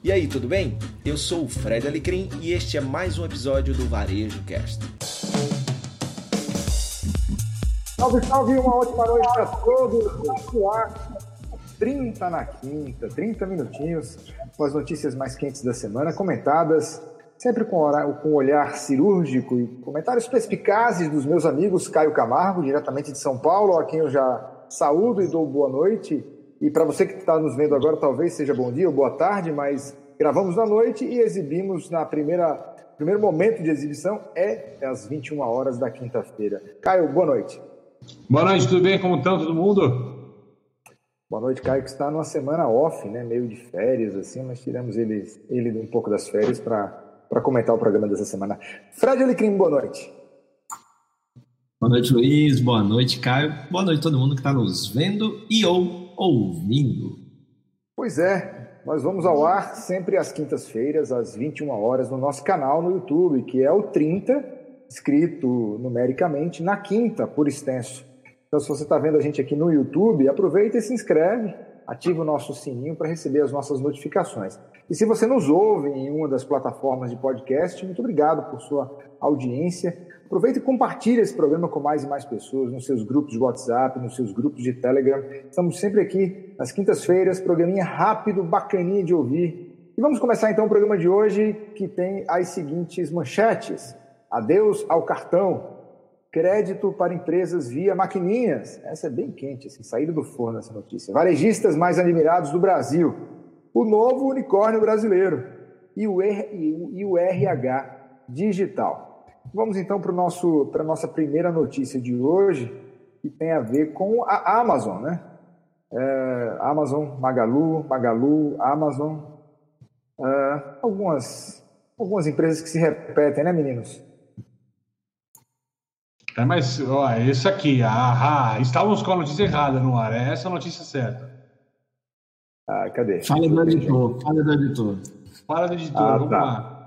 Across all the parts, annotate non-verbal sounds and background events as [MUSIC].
E aí, tudo bem? Eu sou o Fred Alecrim e este é mais um episódio do Varejo Cast. Salve, salve, uma ótima noite a todos. Ar, 30 na quinta, 30 minutinhos com as notícias mais quentes da semana, comentadas sempre com, com um olhar cirúrgico e comentários perspicazes dos meus amigos Caio Camargo, diretamente de São Paulo, a quem eu já saúdo e dou boa noite e para você que está nos vendo agora, talvez seja bom dia ou boa tarde, mas gravamos na noite e exibimos na primeira primeiro momento de exibição é às 21 horas da quinta-feira. Caio, boa noite. Boa noite, tudo bem? Como estão todo mundo? Boa noite, Caio, que está numa semana off, né? Meio de férias, assim, mas tiramos ele, ele um pouco das férias para comentar o programa dessa semana. Fred Alecrim, boa noite. Boa noite, Luiz. Boa noite, Caio. Boa noite todo mundo que está nos vendo e ou ouvindo. Pois é, nós vamos ao ar sempre às quintas-feiras, às 21 horas, no nosso canal no YouTube, que é o 30, escrito numericamente, na quinta, por extenso. Então, se você está vendo a gente aqui no YouTube, aproveita e se inscreve, ativa o nosso sininho para receber as nossas notificações. E se você nos ouve em uma das plataformas de podcast, muito obrigado por sua audiência. Aproveite e compartilhe esse programa com mais e mais pessoas, nos seus grupos de WhatsApp, nos seus grupos de Telegram. Estamos sempre aqui nas quintas-feiras, programinha rápido, bacaninha de ouvir. E vamos começar então o programa de hoje, que tem as seguintes manchetes. Adeus ao cartão. Crédito para empresas via maquininhas. Essa é bem quente, assim, saída do forno essa notícia. Varejistas mais admirados do Brasil. O novo unicórnio brasileiro. E o RH digital. Vamos então para a nossa primeira notícia de hoje, que tem a ver com a Amazon, né? É, Amazon, Magalu, Magalu, Amazon, é, algumas, algumas empresas que se repetem, né, meninos? É, mas ó, isso aqui, ah, ah, estávamos com a notícia errada no ar, é essa a notícia certa. Ah, cadê? Fala do editor, fala do editor. Fala do editor, ah, vamos tá. lá.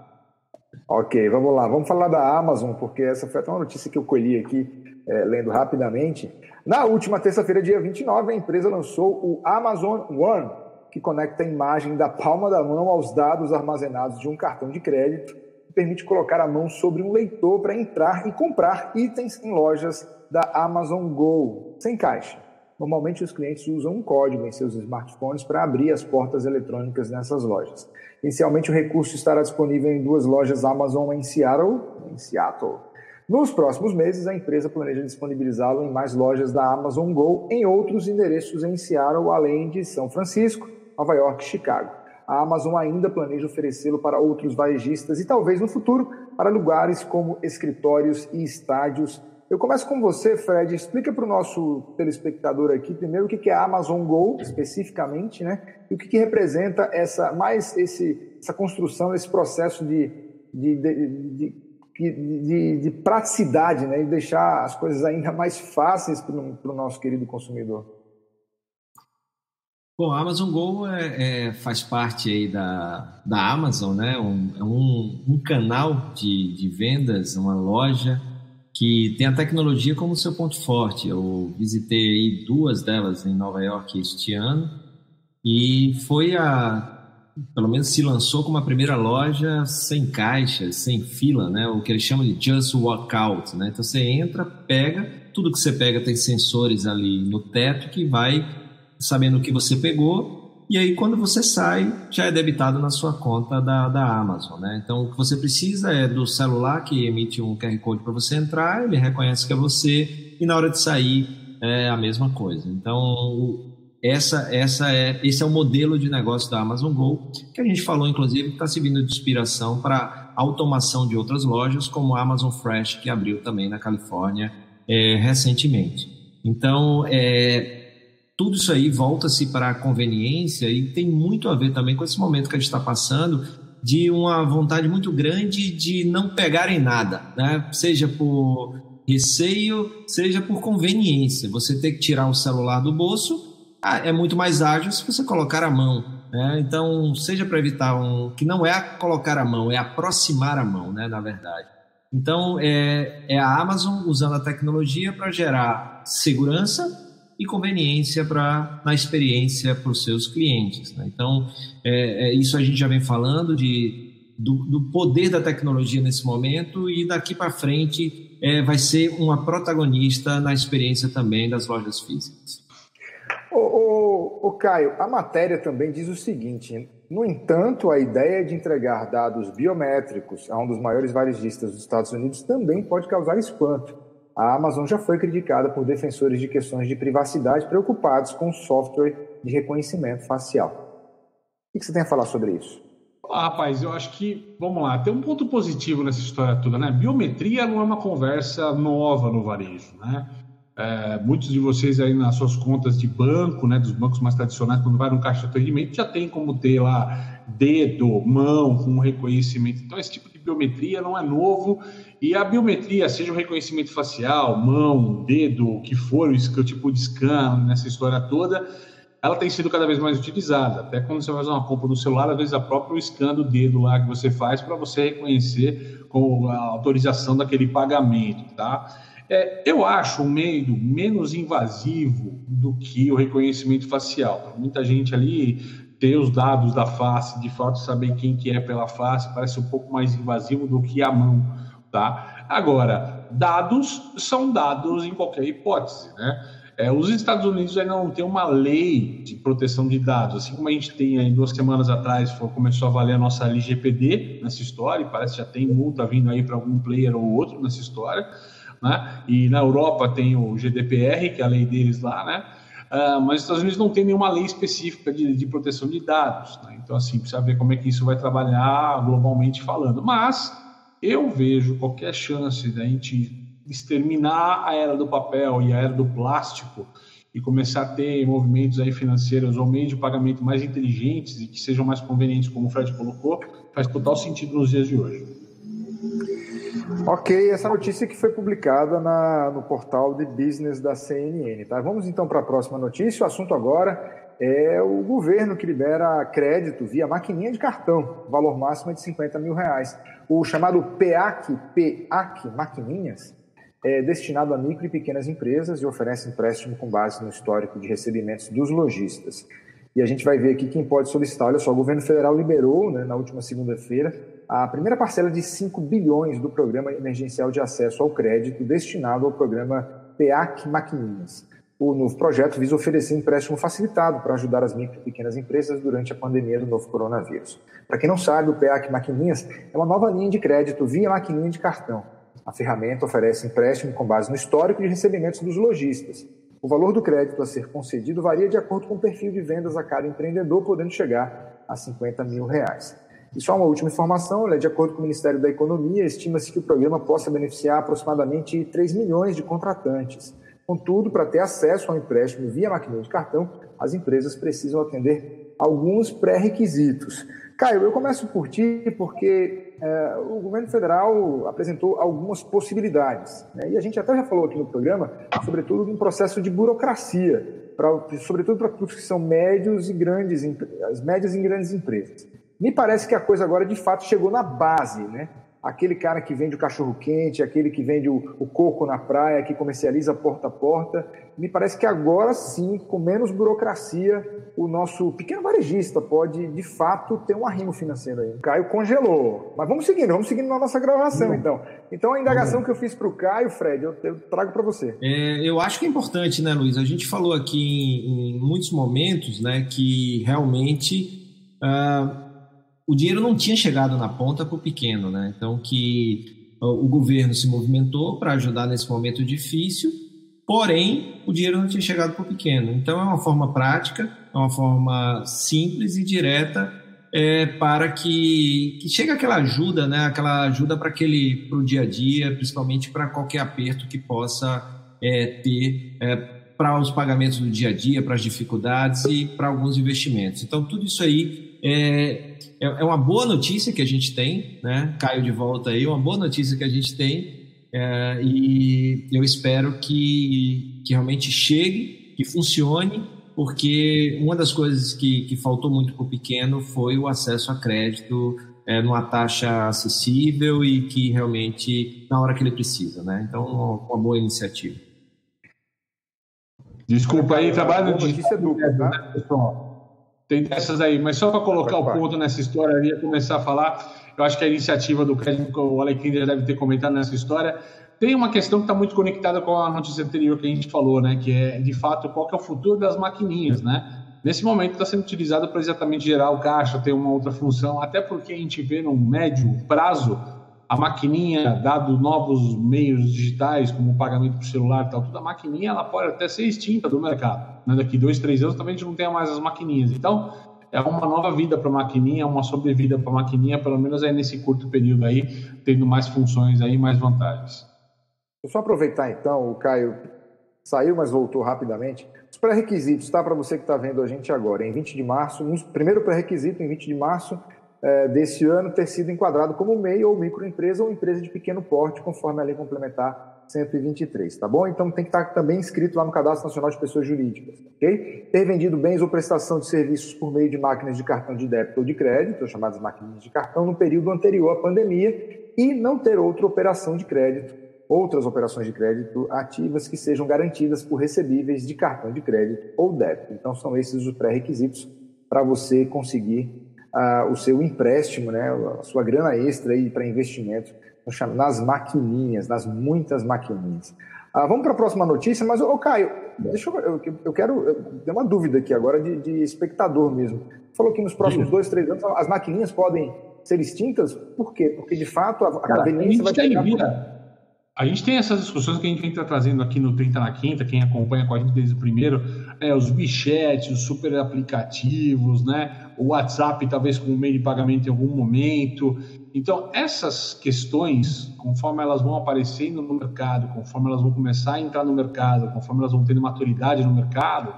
Ok, vamos lá. Vamos falar da Amazon, porque essa foi até uma notícia que eu colhi aqui, é, lendo rapidamente. Na última terça-feira, dia 29, a empresa lançou o Amazon One, que conecta a imagem da palma da mão aos dados armazenados de um cartão de crédito e permite colocar a mão sobre um leitor para entrar e comprar itens em lojas da Amazon Go, sem caixa. Normalmente, os clientes usam um código em seus smartphones para abrir as portas eletrônicas nessas lojas. Inicialmente, o recurso estará disponível em duas lojas Amazon em Seattle. Em Seattle. Nos próximos meses, a empresa planeja disponibilizá-lo em mais lojas da Amazon Go em outros endereços em Seattle, além de São Francisco, Nova York e Chicago. A Amazon ainda planeja oferecê-lo para outros varejistas e talvez no futuro para lugares como escritórios e estádios eu começo com você, Fred. Explica para o nosso telespectador aqui primeiro o que é a Amazon Go especificamente, né? E o que, representa essa mais esse, essa construção, esse processo de, de, de, de, de praticidade, né? E deixar as coisas ainda mais fáceis para o nosso querido consumidor. Bom, a Amazon Go é, é, faz parte aí da, da Amazon, né? Um, é um, um canal de vendas, uma loja que tem a tecnologia como seu ponto forte. Eu visitei duas delas em Nova York este ano e foi a pelo menos se lançou como a primeira loja sem caixas, sem fila, né? O que eles chamam de just walk out, né? Então você entra, pega, tudo que você pega tem sensores ali no teto que vai sabendo o que você pegou e aí, quando você sai, já é debitado na sua conta da, da Amazon. Né? Então, o que você precisa é do celular que emite um QR Code para você entrar, ele reconhece que é você, e na hora de sair é a mesma coisa. Então, essa, essa é, esse é o modelo de negócio da Amazon Go, que a gente falou, inclusive, que está servindo de inspiração para automação de outras lojas, como a Amazon Fresh, que abriu também na Califórnia é, recentemente. Então, é, tudo isso aí volta-se para a conveniência e tem muito a ver também com esse momento que a gente está passando de uma vontade muito grande de não pegarem nada, né? seja por receio, seja por conveniência. Você ter que tirar o celular do bolso ah, é muito mais ágil se você colocar a mão. Né? Então, seja para evitar um. que não é colocar a mão, é aproximar a mão, né? na verdade. Então, é, é a Amazon usando a tecnologia para gerar segurança e conveniência para na experiência para os seus clientes. Né? Então, é, é, isso a gente já vem falando de do, do, poder da tecnologia nesse momento e daqui para frente é, vai ser uma protagonista na experiência também das lojas físicas. O, o, o Caio, a matéria também diz o seguinte: no entanto, a ideia de entregar dados biométricos a um dos maiores varejistas dos Estados Unidos também pode causar espanto. A Amazon já foi criticada por defensores de questões de privacidade preocupados com o software de reconhecimento facial. O que você tem a falar sobre isso? Ah, rapaz, eu acho que, vamos lá, tem um ponto positivo nessa história toda, né? Biometria não é uma conversa nova no varejo, né? É, muitos de vocês aí nas suas contas de banco, né, dos bancos mais tradicionais, quando vai no caixa de atendimento, já tem como ter lá dedo, mão com reconhecimento. Então, esse tipo de biometria não é novo. E a biometria, seja o reconhecimento facial, mão, dedo, o que for, o tipo de scan nessa história toda, ela tem sido cada vez mais utilizada. Até quando você fazer uma compra no celular, às vezes a própria scan do dedo lá que você faz para você reconhecer com a autorização daquele pagamento, tá? É, eu acho um meio menos invasivo do que o reconhecimento facial. Muita gente ali ter os dados da face, de fato saber quem que é pela face, parece um pouco mais invasivo do que a mão, tá? Agora, dados são dados em qualquer hipótese, né? É, os Estados Unidos ainda não tem uma lei de proteção de dados, assim como a gente tem aí duas semanas atrás, foi, começou a valer a nossa LGPD nessa história, e parece que já tem multa vindo aí para algum player ou outro nessa história, né? E na Europa tem o GDPR, que é a lei deles lá, né? Uh, mas os Estados Unidos não tem nenhuma lei específica de, de proteção de dados, né? Então, assim, precisa ver como é que isso vai trabalhar globalmente falando. Mas eu vejo qualquer chance da gente exterminar a era do papel e a era do plástico e começar a ter movimentos aí financeiros ou meios de pagamento mais inteligentes e que sejam mais convenientes, como o Fred colocou, faz total sentido nos dias de hoje. Ok, essa notícia que foi publicada na, no portal de business da CNN. Tá? Vamos então para a próxima notícia. O assunto agora é o governo que libera crédito via maquininha de cartão, valor máximo de 50 mil reais. O chamado PEAC, PEAC, maquininhas, é destinado a micro e pequenas empresas e oferece empréstimo com base no histórico de recebimentos dos lojistas. E a gente vai ver aqui quem pode solicitar. Olha só, o governo federal liberou, né, na última segunda-feira, a primeira parcela de 5 bilhões do Programa Emergencial de Acesso ao Crédito destinado ao programa PEAC Maquininhas. O novo projeto visa oferecer empréstimo facilitado para ajudar as micro e pequenas empresas durante a pandemia do novo coronavírus. Para quem não sabe, o PEAC Maquininhas é uma nova linha de crédito via maquininha de cartão a ferramenta oferece empréstimo com base no histórico de recebimentos dos lojistas. O valor do crédito a ser concedido varia de acordo com o perfil de vendas a cada empreendedor, podendo chegar a 50 mil reais. E só uma última informação, de acordo com o Ministério da Economia, estima-se que o programa possa beneficiar aproximadamente 3 milhões de contratantes. Contudo, para ter acesso ao empréstimo via maquininha de cartão, as empresas precisam atender alguns pré-requisitos. Caio, eu começo por ti porque é, o governo federal apresentou algumas possibilidades. Né? E a gente até já falou aqui no programa, sobretudo no processo de burocracia, pra, sobretudo para os que são médios e grandes, as médias e grandes empresas. Me parece que a coisa agora de fato chegou na base, né? Aquele cara que vende o cachorro quente, aquele que vende o, o, coco na praia, que comercializa porta a porta. Me parece que agora sim, com menos burocracia, o nosso pequeno varejista pode de fato ter um arrimo financeiro aí. O Caio congelou. Mas vamos seguindo, vamos seguindo na nossa gravação então. Então a indagação que eu fiz para o Caio, Fred, eu, eu trago para você. É, eu acho que é importante, né, Luiz? A gente falou aqui em, em muitos momentos, né, que realmente. Uh, o dinheiro não tinha chegado na ponta para o pequeno, né? Então que o governo se movimentou para ajudar nesse momento difícil, porém o dinheiro não tinha chegado para o pequeno. Então é uma forma prática, é uma forma simples e direta é, para que, que chegue aquela ajuda, né? Aquela ajuda para aquele para o dia a dia, principalmente para qualquer aperto que possa é, ter. É, para os pagamentos do dia a dia, para as dificuldades e para alguns investimentos. Então, tudo isso aí é, é, é, uma boa notícia que a gente tem, né? Caio de volta aí, uma boa notícia que a gente tem é, e eu espero que, que realmente chegue, que funcione, porque uma das coisas que, que faltou muito para o pequeno foi o acesso a crédito é, numa taxa acessível e que realmente na hora que ele precisa, né? Então, uma, uma boa iniciativa. Desculpa aí, trabalho de notícia dupla, tá? né, pessoal? Tem dessas aí, mas só para colocar o ponto nessa história, eu ia começar a falar. Eu acho que a iniciativa do crédito, o Alequim já deve ter comentado nessa história, tem uma questão que está muito conectada com a notícia anterior que a gente falou, né? Que é, de fato, qual que é o futuro das maquininhas, né? Nesse momento está sendo utilizado para exatamente gerar o caixa, ter uma outra função, até porque a gente vê no médio prazo a maquininha, dado novos meios digitais, como o pagamento por celular e tal, toda a maquininha ela pode até ser extinta do mercado. Né? Daqui dois, três anos também a gente não tenha mais as maquininhas. Então, é uma nova vida para a maquininha, uma sobrevida para a maquininha, pelo menos aí nesse curto período aí, tendo mais funções aí, mais vantagens. Vou só aproveitar então, o Caio saiu, mas voltou rapidamente. Os pré-requisitos, tá? Para você que está vendo a gente agora, em 20 de março, um, primeiro pré-requisito, em 20 de março é, desse ano, ter sido enquadrado como MEI ou microempresa ou empresa de pequeno porte, conforme a lei complementar 123, tá bom? Então tem que estar também inscrito lá no Cadastro Nacional de Pessoas Jurídicas, ok? Ter vendido bens ou prestação de serviços por meio de máquinas de cartão de débito ou de crédito, chamadas máquinas de cartão, no período anterior à pandemia e não ter outra operação de crédito outras operações de crédito ativas que sejam garantidas por recebíveis de cartão de crédito ou débito. Então, são esses os pré-requisitos para você conseguir o seu empréstimo, né, a sua grana extra para investimento nas maquininhas, nas muitas maquininhas. Uh, vamos para a próxima notícia, mas, ô Caio, deixa eu, eu, eu quero. Eu uma dúvida aqui agora de, de espectador mesmo. Você falou que nos próximos dois, três anos as maquininhas podem ser extintas? Por quê? Porque de fato a, a Cara, conveniência vai pegar. Vira a gente tem essas discussões que a gente vem trazendo aqui no 30 na Quinta, quem acompanha com a gente desde o primeiro, é, os bichetes, os super aplicativos, né? o WhatsApp talvez como meio de pagamento em algum momento. Então, essas questões, conforme elas vão aparecendo no mercado, conforme elas vão começar a entrar no mercado, conforme elas vão tendo maturidade no mercado,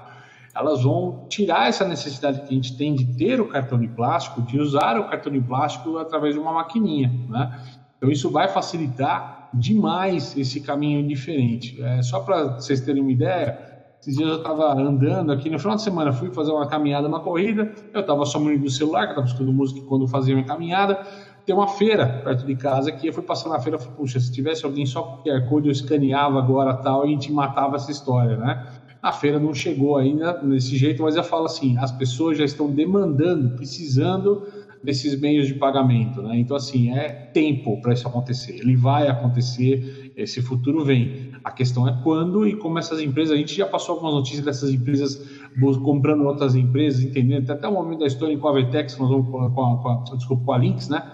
elas vão tirar essa necessidade que a gente tem de ter o cartão de plástico, de usar o cartão de plástico através de uma maquininha. Né? Então, isso vai facilitar demais esse caminho diferente. É, só para vocês terem uma ideia, esses dias eu estava andando aqui no final de semana, fui fazer uma caminhada, uma corrida, eu estava só munido do celular, que estava escutando música quando fazia minha caminhada. Tem uma feira perto de casa aqui, eu fui passar na feira e falei, puxa, se tivesse alguém só com QR Code, eu escaneava agora tal e a gente matava essa história, né? A feira não chegou ainda desse jeito, mas eu falo assim, as pessoas já estão demandando, precisando desses meios de pagamento. Né? Então, assim, é tempo para isso acontecer. Ele vai acontecer, esse futuro vem. A questão é quando e como essas empresas. A gente já passou algumas notícias dessas empresas comprando outras empresas, entendendo até o momento da história com a Vetex, nós vamos com a, com a, desculpa, com a Lynx, né?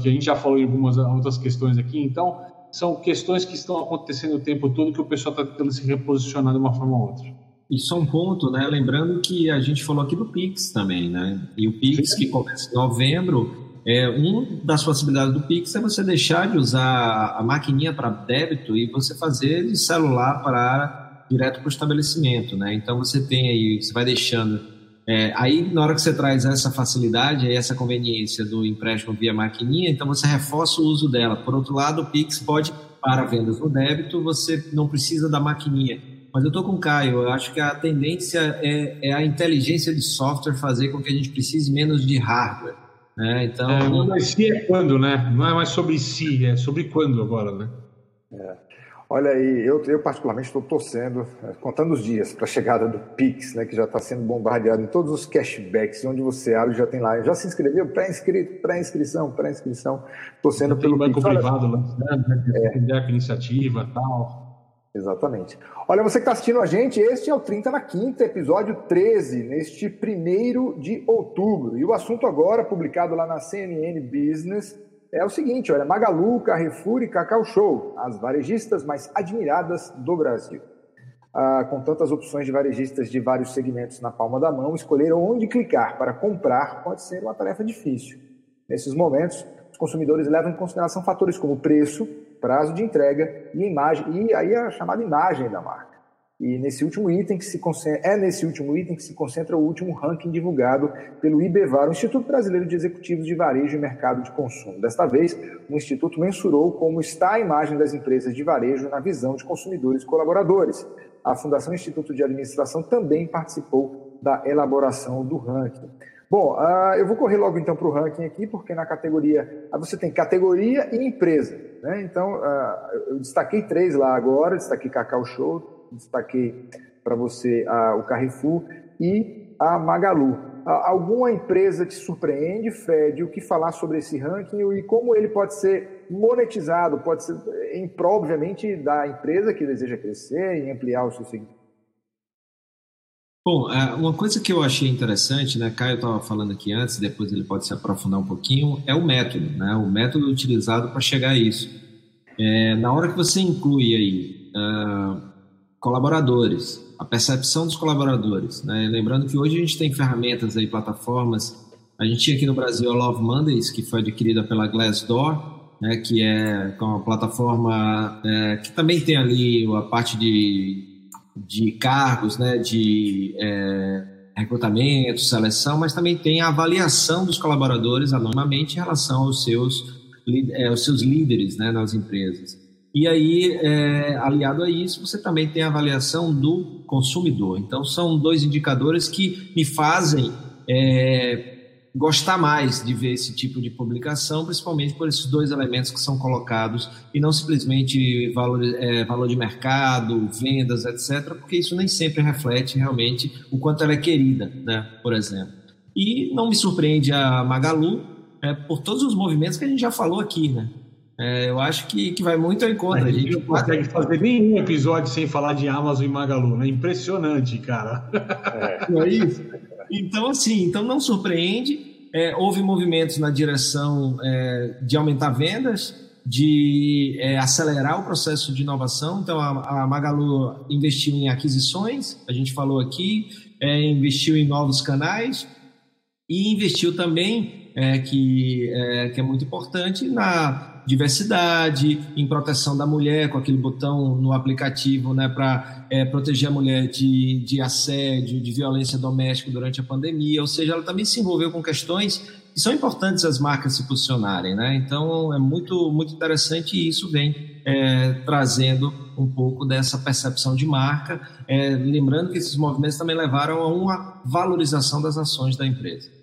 que a gente já falou em algumas outras questões aqui. Então, são questões que estão acontecendo o tempo todo que o pessoal está tentando se reposicionar de uma forma ou outra. E só um ponto, né? Lembrando que a gente falou aqui do Pix também, né? E o Pix que começa em novembro, é, uma das possibilidades do Pix é você deixar de usar a maquininha para débito e você fazer de celular para direto para o estabelecimento, né? Então você tem aí, você vai deixando. É, aí na hora que você traz essa facilidade, essa conveniência do empréstimo via maquininha, então você reforça o uso dela. Por outro lado, o Pix pode para vendas no débito, você não precisa da maquininha mas eu estou com o Caio. Eu acho que a tendência é, é, a inteligência de software fazer com que a gente precise menos de hardware. Né? Então, é, mas se é quando, né? Não é mais sobre si, é sobre quando agora, né? É. Olha aí, eu, eu particularmente estou torcendo, é, contando os dias para a chegada do Pix, né, que já está sendo bombardeado em todos os cashbacks, onde você abre já tem lá, já se inscreveu, pré-inscrição, pré-inscrição, pré-inscrição, torcendo pelo banco Pix. privado lançando, né, é. iniciativa tal. Exatamente. Olha, você que está assistindo a gente, este é o 30 na Quinta, episódio 13, neste 1 de outubro. E o assunto agora, publicado lá na CNN Business, é o seguinte: olha, Magalu, Carrefour e Cacau Show, as varejistas mais admiradas do Brasil. Ah, com tantas opções de varejistas de vários segmentos na palma da mão, escolher onde clicar para comprar pode ser uma tarefa difícil. Nesses momentos, os consumidores levam em consideração fatores como preço, prazo de entrega e imagem, e aí a chamada imagem da marca. E nesse último item que se concentra, é nesse último item que se concentra o último ranking divulgado pelo IBEVAR, o Instituto Brasileiro de Executivos de Varejo e Mercado de Consumo. Desta vez, o instituto mensurou como está a imagem das empresas de varejo na visão de consumidores e colaboradores. A Fundação Instituto de Administração também participou da elaboração do ranking. Bom, uh, eu vou correr logo então para o ranking aqui, porque na categoria. Uh, você tem categoria e empresa. Né? Então, uh, eu destaquei três lá agora: destaquei Cacau Show, destaquei para você a, o Carrefour e a Magalu. Alguma empresa te surpreende, Fred? O que falar sobre esse ranking e como ele pode ser monetizado? Pode ser em prol, obviamente, da empresa que deseja crescer e ampliar o seu segmento. Bom, é, uma coisa que eu achei interessante, né, Caio estava falando aqui antes, depois ele pode se aprofundar um pouquinho, é o método, né, o método utilizado para chegar a isso. É, na hora que você inclui aí uh, colaboradores, a percepção dos colaboradores, né, lembrando que hoje a gente tem ferramentas aí, plataformas, a gente tinha aqui no Brasil a Love Mondays, que foi adquirida pela Glassdoor, né, que é uma plataforma é, que também tem ali a parte de de cargos, né, de é, recrutamento, seleção, mas também tem a avaliação dos colaboradores anonimamente em relação aos seus, é, aos seus líderes né, nas empresas. E aí, é, aliado a isso, você também tem a avaliação do consumidor. Então, são dois indicadores que me fazem é, gostar mais de ver esse tipo de publicação, principalmente por esses dois elementos que são colocados e não simplesmente valor, é, valor de mercado, vendas, etc., porque isso nem sempre reflete realmente o quanto ela é querida, né, por exemplo. E não me surpreende a Magalu é, por todos os movimentos que a gente já falou aqui, né? É, eu acho que, que vai muito ao encontro. A gente não consegue fazer nenhum episódio sem falar de Amazon e Magalu, né? Impressionante, cara. É, não é isso? Então, assim, então não surpreende. É, houve movimentos na direção é, de aumentar vendas, de é, acelerar o processo de inovação. Então, a, a, Magalu investiu em aquisições, a gente falou aqui, é, investiu em novos canais e investiu também, é, que, é, que é muito importante, na diversidade, em proteção da mulher, com aquele botão no aplicativo né, para é, proteger a mulher de, de assédio, de violência doméstica durante a pandemia. Ou seja, ela também se envolveu com questões que são importantes as marcas se posicionarem. Né? Então, é muito, muito interessante e isso vem é, trazendo um pouco dessa percepção de marca. É, lembrando que esses movimentos também levaram a uma valorização das ações da empresa.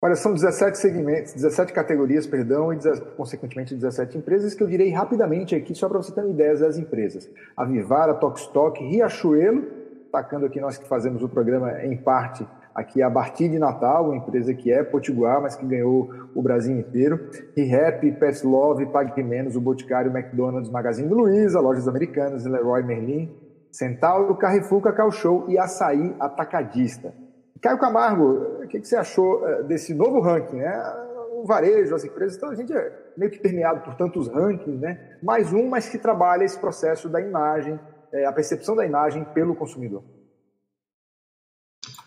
Olha, são 17 segmentos, 17 categorias, perdão, e consequentemente 17 empresas que eu direi rapidamente aqui, só para você ter uma ideia das empresas. A Vivara, Tokstok, Riachuelo, tacando aqui nós que fazemos o programa em parte aqui a Barti de Natal, uma empresa que é potiguar, mas que ganhou o Brasil inteiro. ReHap, Pets Love, Pague Menos, o Boticário, McDonald's, Magazine Luiza, Lojas Americanas, Leroy Merlin, Centauro, Carrefour, Cacau Show e Açaí Atacadista. Caio Camargo, o que, você achou eh, desse novo ranking? Né? O varejo, as empresas, então a gente é meio que permeado por tantos rankings, né? mais um, mas que trabalha esse processo da imagem, eh, a percepção da imagem pelo consumidor.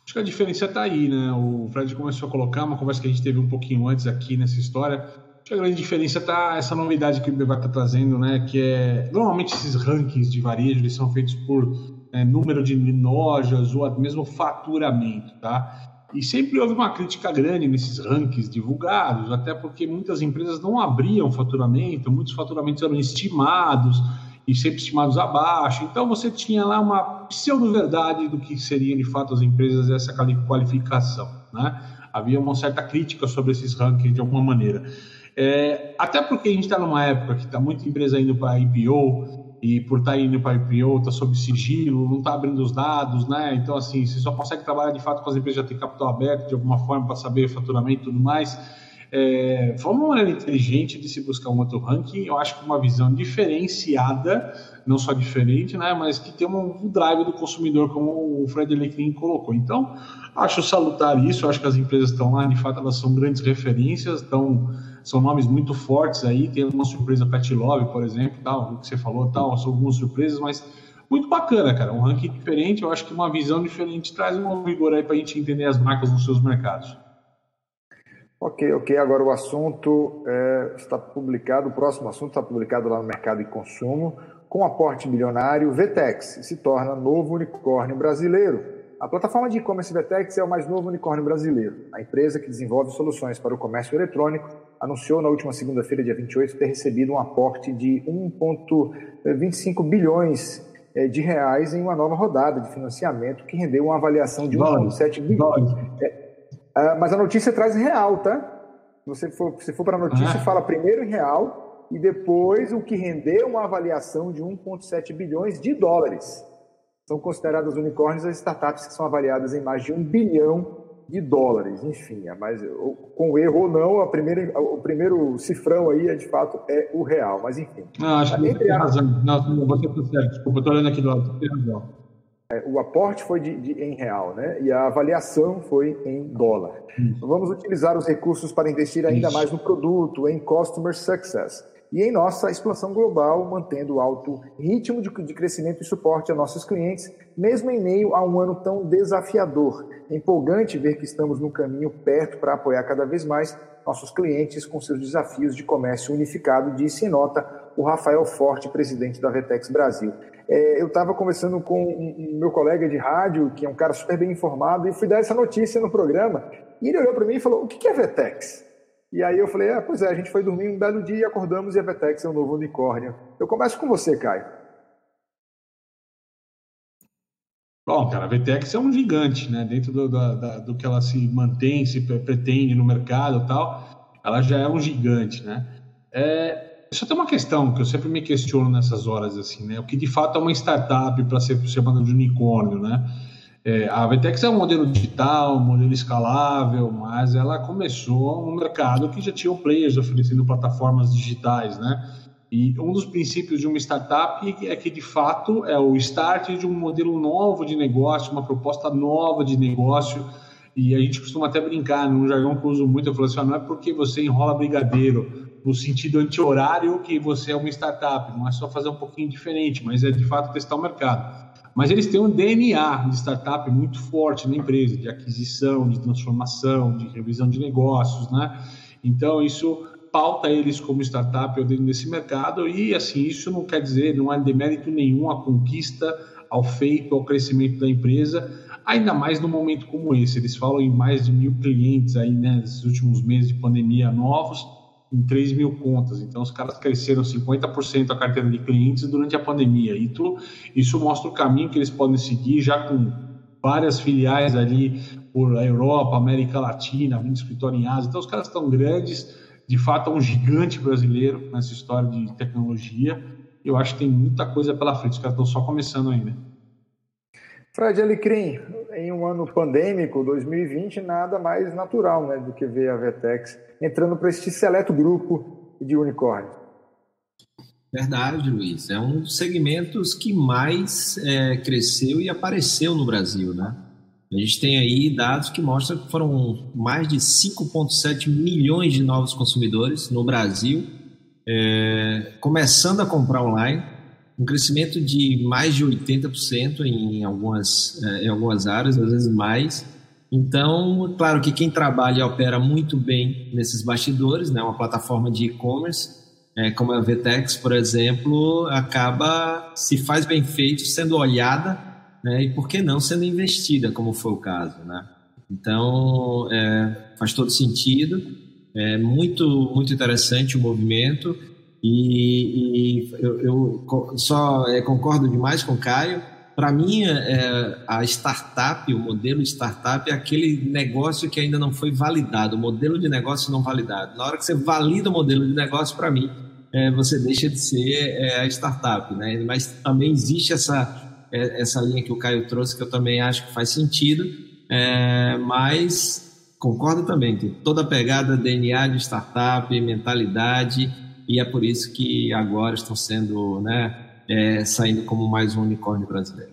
Acho que a diferença está aí, né? O Fred começou a colocar uma conversa que a gente teve um pouquinho antes aqui nessa história. Acho que a grande diferença está essa novidade que o BBA está trazendo, né? Que é normalmente esses rankings de varejo eles são feitos por é, número de lojas ou mesmo faturamento, tá? E sempre houve uma crítica grande nesses rankings divulgados, até porque muitas empresas não abriam faturamento, muitos faturamentos eram estimados e sempre estimados abaixo. Então você tinha lá uma pseudo-verdade do que seriam de fato as empresas essa qualificação, né? Havia uma certa crítica sobre esses rankings de alguma maneira. É, até porque a gente está numa época que está muita empresa indo para IPO, e por estar tá indo para IPO, está sob sigilo, não está abrindo os dados, né? Então, assim, você só consegue trabalhar de fato com as empresas já têm capital aberto de alguma forma para saber faturamento e tudo mais. É, foi uma maneira inteligente de se buscar um outro ranking, eu acho que uma visão diferenciada, não só diferente, né, mas que tem um, um drive do consumidor, como o Fred Leclerc colocou. Então, acho salutar isso, acho que as empresas estão lá, de fato, elas são grandes referências, estão são nomes muito fortes aí. Tem uma surpresa Pet Love, por exemplo, tal, o que você falou, tal, são algumas surpresas, mas muito bacana, cara. Um ranking diferente, eu acho que uma visão diferente traz um vigor aí para a gente entender as marcas nos seus mercados. Ok, ok. Agora o assunto é, está publicado, o próximo assunto está publicado lá no Mercado e Consumo. Com aporte bilionário, Vetex se torna novo unicórnio brasileiro. A plataforma de e-commerce Vetex é o mais novo unicórnio brasileiro. A empresa que desenvolve soluções para o comércio eletrônico anunciou na última segunda-feira, dia 28, ter recebido um aporte de 1,25 bilhões eh, de reais em uma nova rodada de financiamento que rendeu uma avaliação de 1,7 bilhões. É, ah, mas a notícia traz real, tá? Se você for, se for para a notícia, ah. fala primeiro em real e depois o que rendeu uma avaliação de 1,7 bilhões de dólares. São consideradas unicórnios as startups que são avaliadas em mais de um bilhão de dólares, enfim, é mais, com erro ou não, a primeira, o primeiro cifrão aí é de fato é o real, mas enfim. Não, acho que você tem razão. Não, você está certo, desculpa, estou olhando aqui do lado, você tem razão. É, o aporte foi de, de, em real, né? E a avaliação foi em dólar. Hum. Vamos utilizar os recursos para investir ainda Isso. mais no produto, em customer success e em nossa expansão global, mantendo alto ritmo de, crescimento e suporte a nossos clientes, mesmo em meio a um ano tão desafiador. É empolgante ver que estamos no caminho perto para apoiar cada vez mais nossos clientes com seus desafios de comércio unificado, disse em nota o Rafael Forte, presidente da Vetex Brasil. É, eu estava conversando com um, um meu colega de rádio, que é um cara super bem informado, e fui dar essa notícia no programa, e ele olhou para mim e falou, o que é Vetex? E aí eu falei, ah, pois é, a gente foi dormir um belo dia e acordamos e a Vetex é um novo unicórnio. Eu começo com você, Caio. Bom, cara, a VTX é um gigante, né? Dentro do, da, do que ela se mantém, se pretende no mercado e tal, ela já é um gigante, né? É, só tem uma questão que eu sempre me questiono nessas horas, assim, né? O que de fato é uma startup para ser chamada de unicórnio, né? É, a Vetex é um modelo digital, um modelo escalável, mas ela começou um mercado que já tinha players oferecendo plataformas digitais, né? E um dos princípios de uma startup é que, de fato, é o start de um modelo novo de negócio, uma proposta nova de negócio. E a gente costuma até brincar, num jargão que eu uso muito, eu falo assim, ah, não é porque você enrola brigadeiro no sentido anti-horário que você é uma startup, não é só fazer um pouquinho diferente, mas é de fato testar o mercado. Mas eles têm um DNA de startup muito forte na empresa, de aquisição, de transformação, de revisão de negócios, né? Então, isso pauta eles como startup dentro desse mercado e, assim, isso não quer dizer, não há demérito nenhum à conquista, ao feito, ao crescimento da empresa, ainda mais num momento como esse. Eles falam em mais de mil clientes aí, né, nesses últimos meses de pandemia novos, em 3 mil contas. Então, os caras cresceram 50% a carteira de clientes durante a pandemia. Isso mostra o caminho que eles podem seguir, já com várias filiais ali por Europa, América Latina, abrindo escritório em Ásia. Então, os caras estão grandes. De fato, é um gigante brasileiro nessa história de tecnologia. Eu acho que tem muita coisa pela frente. Os caras estão só começando ainda. Fred Alecrim, em um ano pandêmico, 2020, nada mais natural né, do que ver a Vetex entrando para este seleto grupo de unicórnios. Verdade, Luiz. É um dos segmentos que mais é, cresceu e apareceu no Brasil, né? A gente tem aí dados que mostram que foram mais de 5,7 milhões de novos consumidores no Brasil, é, começando a comprar online um crescimento de mais de 80% em algumas, eh, em algumas áreas, às vezes mais. Então, claro que quem trabalha e opera muito bem nesses bastidores, né, uma plataforma de e-commerce, é, como a Vtex, por exemplo, acaba, se faz bem feito, sendo olhada né, e, por que não, sendo investida, como foi o caso. Né? Então, é, faz todo sentido, é muito, muito interessante o movimento. E, e eu, eu, só é, concordo demais com o Caio. Para mim, é, a startup, o modelo startup é aquele negócio que ainda não foi validado, o modelo de negócio não validado. Na hora que você valida o modelo de negócio, para mim, é, você deixa de ser é, a startup. Né? Mas também existe essa, é, essa linha que o Caio trouxe, que eu também acho que faz sentido, é, mas concordo também, tem toda a pegada DNA de startup, mentalidade e é por isso que agora estão sendo, né, é, saindo como mais um unicórnio brasileiro.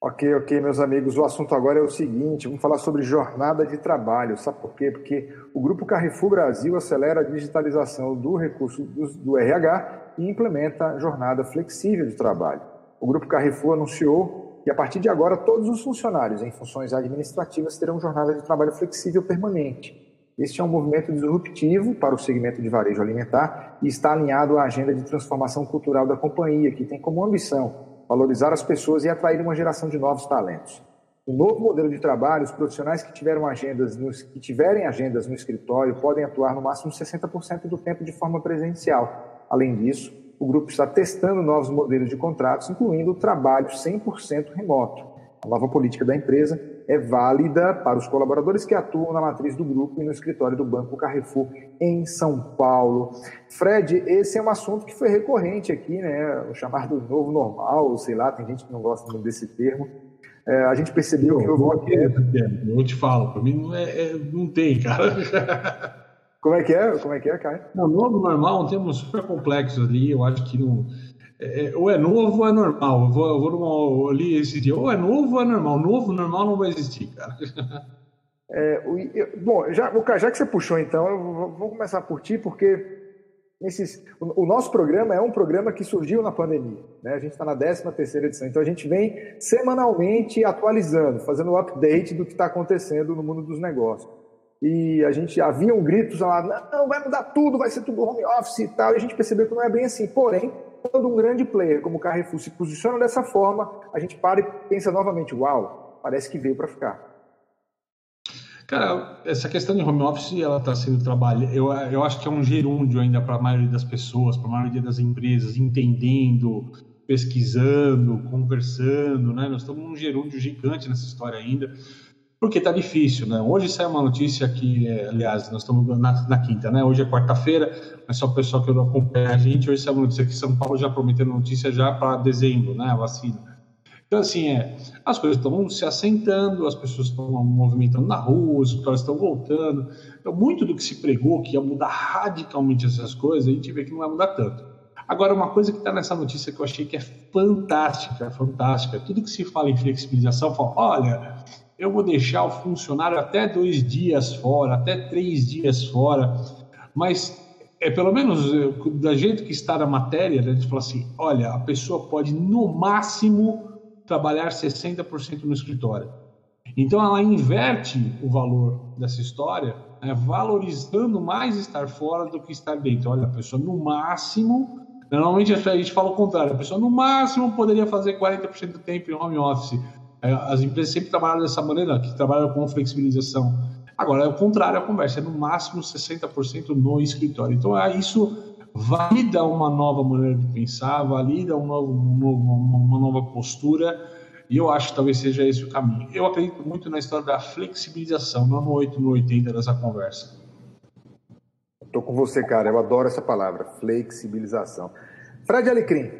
Ok, ok, meus amigos. O assunto agora é o seguinte: vamos falar sobre jornada de trabalho. Sabe por quê? Porque o Grupo Carrefour Brasil acelera a digitalização do recurso do, do RH e implementa jornada flexível de trabalho. O Grupo Carrefour anunciou que, a partir de agora, todos os funcionários em funções administrativas terão jornada de trabalho flexível permanente. Este é um movimento disruptivo para o segmento de varejo alimentar e está alinhado à agenda de transformação cultural da companhia, que tem como ambição valorizar as pessoas e atrair uma geração de novos talentos. No novo modelo de trabalho, os profissionais que, tiveram agendas no, que tiverem agendas no escritório podem atuar no máximo 60% do tempo de forma presencial. Além disso, o grupo está testando novos modelos de contratos, incluindo o trabalho 100% remoto. A nova política da empresa é válida para os colaboradores que atuam na matriz do grupo e no escritório do Banco Carrefour em São Paulo. Fred, esse é um assunto que foi recorrente aqui, né? O chamado novo normal, sei lá, tem gente que não gosta muito desse termo. É, a gente percebeu que houve uma queda. Eu te falo, para mim não, é, é, não tem, cara. Como é que é? Como é que é, Caio? Não, novo normal, um termo super complexo ali, eu acho que não é, é, ou é novo ou é normal. Eu vou, eu vou numa, eu li esse dia, ou é novo ou é normal. Novo, normal não vai existir, cara. [LAUGHS] É, eu, bom, já, já que você puxou então, eu vou, vou começar por ti, porque o, o, nosso programa é um programa que surgiu na pandemia. Né? A gente está na 13 terceira edição, então a gente vem semanalmente atualizando, fazendo o update do que está acontecendo no mundo dos negócios. E a gente havia um gritos lá, não, vai mudar tudo, vai ser tudo home office e tal, e a gente percebeu que não é bem assim. Porém, quando um grande player como o Carrefour se posiciona dessa forma, a gente para e pensa novamente, uau, parece que veio para ficar. Cara, essa questão de home office, ela está sendo trabalhada. Eu, eu acho que é um gerúndio ainda para a maioria das pessoas, para a maioria das empresas, entendendo, pesquisando, conversando, né? Nós estamos num gerúndio gigante nessa história ainda porque está difícil, né? Hoje saiu uma notícia que, é, aliás, nós estamos na, na quinta, né? Hoje é quarta-feira, mas só o pessoal que não acompanha a gente, hoje saiu uma notícia que São Paulo já prometeu notícia já para dezembro, né? A vacina. Então, assim, é, as coisas estão se assentando, as pessoas estão movimentando na rua, os escritórios estão voltando. Então, muito do que se pregou que ia mudar radicalmente essas coisas, a gente vê que não vai mudar tanto. Agora, uma coisa que está nessa notícia que eu achei que é fantástica, fantástica, tudo que se fala em flexibilização, fala, olha, eu vou deixar o funcionário até dois dias fora, até três dias fora, mas é pelo menos eh, da jeito que está na matéria, né, a gente fala assim, olha, a pessoa pode no máximo trabalhar 60% no escritório. Então ela inverte o valor dessa história, né, valorizando mais estar fora do que estar dentro. Olha, a pessoa no máximo, normalmente a gente fala o contrário, a pessoa no máximo poderia fazer 40% do tempo em home office as empresas sempre trabalham dessa maneira, que trabalham com flexibilização. Agora, é o contrário a conversa, é no máximo 60% no escritório. Então, é, isso valida uma nova maneira de pensar, valida um novo, um novo, uma nova postura, e eu acho que talvez seja esse o caminho. Eu acredito muito na história da flexibilização, não no 8, no 80 dessa conversa. Estou com você, cara, eu adoro essa palavra, flexibilização. Fred Alecrim.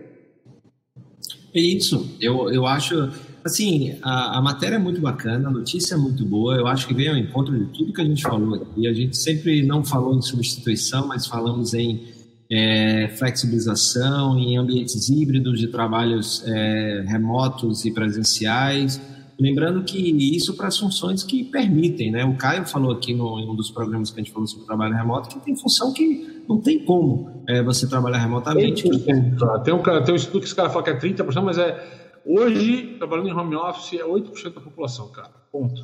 É isso, eu, eu acho Assim, a, a, matéria é muito bacana, a notícia é muito boa. Eu acho que vem ao encontro de tudo que a gente falou aqui. A gente sempre não falou em substituição, mas falamos em é, flexibilização, em ambientes híbridos de trabalhos é, remotos e presenciais. Lembrando que isso para as funções que permitem, né? O Caio falou aqui no, em um dos programas que a gente falou sobre trabalho remoto que tem função que não tem como é, você trabalhar remotamente. Tem um, tem um estudo que os caras falam que é 30%, mas é Hoje, trabalhando em home office, é 8% da população, cara. Ponto.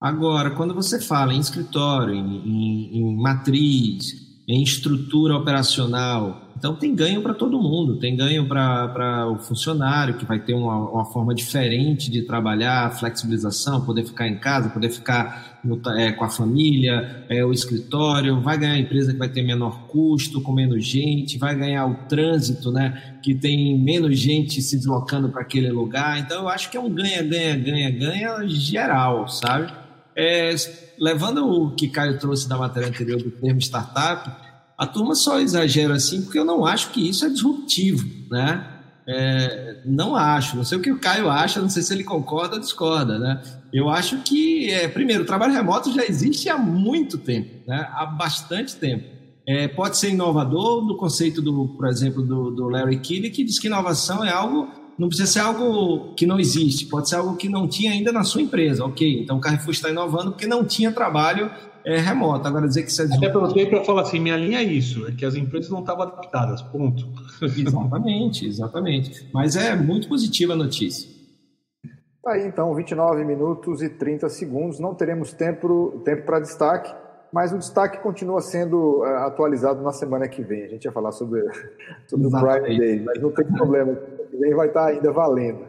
Agora, quando você fala em escritório, em, em, em matriz, em estrutura operacional. Então tem ganho para todo mundo, tem ganho para o funcionário que vai ter uma, uma, forma diferente de trabalhar, flexibilização, poder ficar em casa, poder ficar no, é, com a família, é, o escritório, vai ganhar a empresa que vai ter menor custo, com menos gente, vai ganhar o trânsito, né, que tem menos gente se deslocando para aquele lugar. Então eu acho que é um ganha, ganha, ganha, ganha geral, sabe? É, levando o que Caio trouxe da matéria anterior do termo startup, a turma só exagera assim porque eu não acho que isso é disruptivo, né? É, não acho, não sei o que o Caio acha, não sei se ele concorda ou discorda, né? Eu acho que, é, primeiro, o trabalho remoto já existe há muito tempo, né? há bastante tempo. É, pode ser inovador no conceito, do, por exemplo, do, do Larry Keeley, que diz que inovação é algo não precisa ser algo que não existe, pode ser algo que não tinha ainda na sua empresa. Ok, então o Carrefour está inovando porque não tinha trabalho é, remoto. Agora dizer que isso é Até pelo tempo eu falo assim, minha linha é isso, é que as empresas não estavam adaptadas, ponto. [LAUGHS] Exatamente, exatamente. Mas é muito positiva a notícia. Tá aí então, 29 minutos e 30 segundos. Não teremos tempo, tempo para destaque mas o destaque continua sendo é, atualizado na semana que vem. A gente ia falar sobre, [LAUGHS] sobre o Prime Day, mas não tem problema. Que vem vai estar ainda valendo.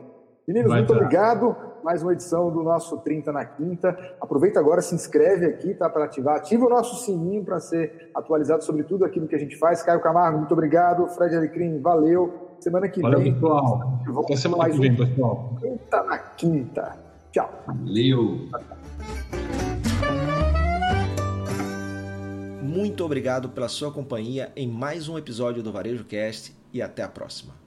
Meninos, vai muito estar. obrigado. Mais uma edição do nosso 30 na quinta. Aproveita agora, se inscreve aqui, tá? Para ativar. Ativa o nosso sininho para ser atualizado sobre tudo aquilo que a gente faz. Caio Camargo, muito obrigado. Fred Alecrim, valeu. Semana que valeu, vem. Valeu, pessoal. Até semana que vem, um pessoal. 30 na quinta. Tchau. Valeu. Muito obrigado pela sua companhia em mais um episódio do Varejo Cast e até a próxima.